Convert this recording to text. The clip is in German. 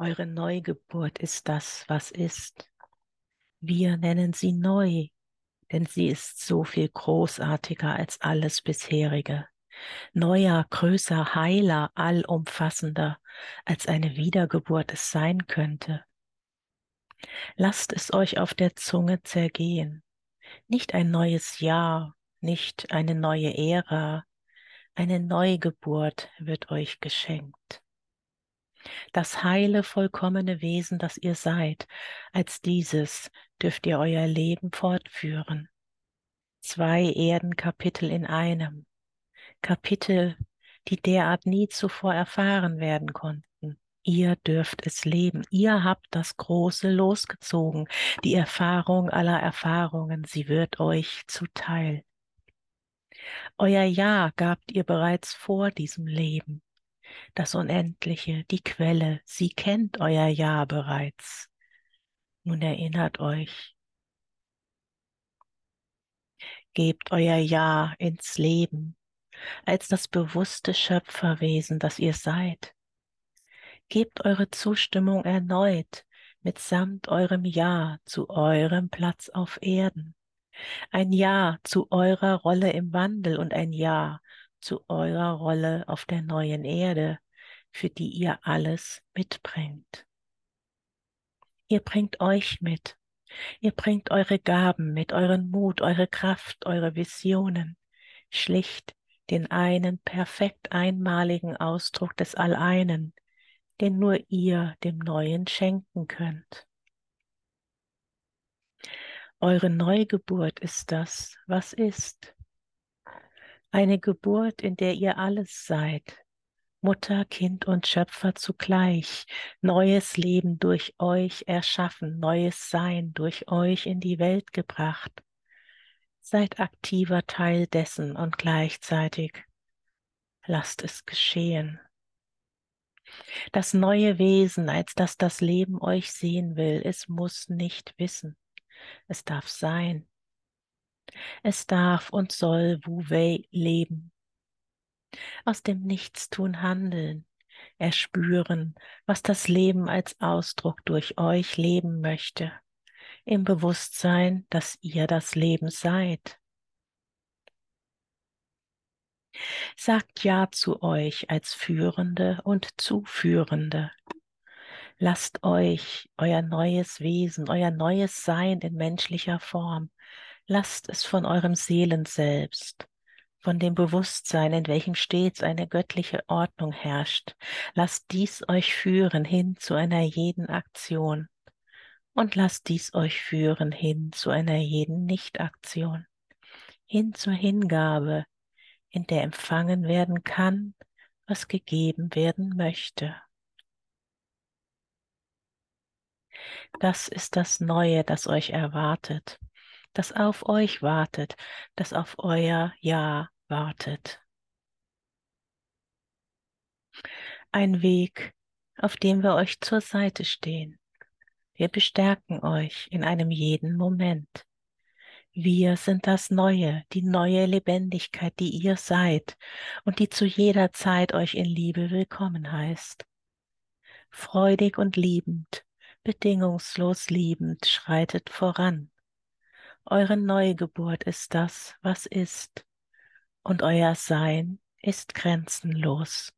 Eure Neugeburt ist das, was ist. Wir nennen sie neu, denn sie ist so viel großartiger als alles bisherige, neuer, größer, heiler, allumfassender, als eine Wiedergeburt es sein könnte. Lasst es euch auf der Zunge zergehen. Nicht ein neues Jahr, nicht eine neue Ära, eine Neugeburt wird euch geschenkt. Das heile, vollkommene Wesen, das ihr seid, als dieses dürft ihr euer Leben fortführen. Zwei Erdenkapitel in einem. Kapitel, die derart nie zuvor erfahren werden konnten. Ihr dürft es leben. Ihr habt das Große losgezogen. Die Erfahrung aller Erfahrungen, sie wird euch zuteil. Euer Ja gabt ihr bereits vor diesem Leben. Das Unendliche, die Quelle, sie kennt euer Ja bereits. Nun erinnert euch. Gebt euer Ja ins Leben als das bewusste Schöpferwesen, das ihr seid. Gebt eure Zustimmung erneut mitsamt eurem Ja zu eurem Platz auf Erden. Ein Ja zu eurer Rolle im Wandel und ein Ja zu eurer Rolle auf der neuen Erde, für die ihr alles mitbringt. Ihr bringt euch mit. Ihr bringt eure Gaben mit, euren Mut, eure Kraft, eure Visionen, schlicht den einen perfekt einmaligen Ausdruck des Alleinen, den nur ihr dem Neuen schenken könnt. Eure Neugeburt ist das, was ist. Eine Geburt, in der ihr alles seid, Mutter, Kind und Schöpfer zugleich, neues Leben durch euch erschaffen, neues Sein durch euch in die Welt gebracht. Seid aktiver Teil dessen und gleichzeitig lasst es geschehen. Das neue Wesen, als das das Leben euch sehen will, es muss nicht wissen. Es darf sein. Es darf und soll Wu-Wei leben. Aus dem Nichtstun handeln, erspüren, was das Leben als Ausdruck durch euch leben möchte, im Bewusstsein, dass ihr das Leben seid. Sagt Ja zu euch als Führende und Zuführende. Lasst euch euer neues Wesen, euer neues Sein in menschlicher Form, lasst es von eurem Seelenselbst, von dem Bewusstsein, in welchem stets eine göttliche Ordnung herrscht. Lasst dies euch führen hin zu einer jeden Aktion und lasst dies euch führen hin zu einer jeden Nichtaktion, hin zur Hingabe, in der empfangen werden kann, was gegeben werden möchte. Das ist das Neue, das euch erwartet, das auf euch wartet, das auf euer Ja wartet. Ein Weg, auf dem wir euch zur Seite stehen. Wir bestärken euch in einem jeden Moment. Wir sind das Neue, die neue Lebendigkeit, die ihr seid und die zu jeder Zeit euch in Liebe willkommen heißt. Freudig und liebend bedingungslos liebend schreitet voran. Eure Neugeburt ist das, was ist, und euer Sein ist grenzenlos.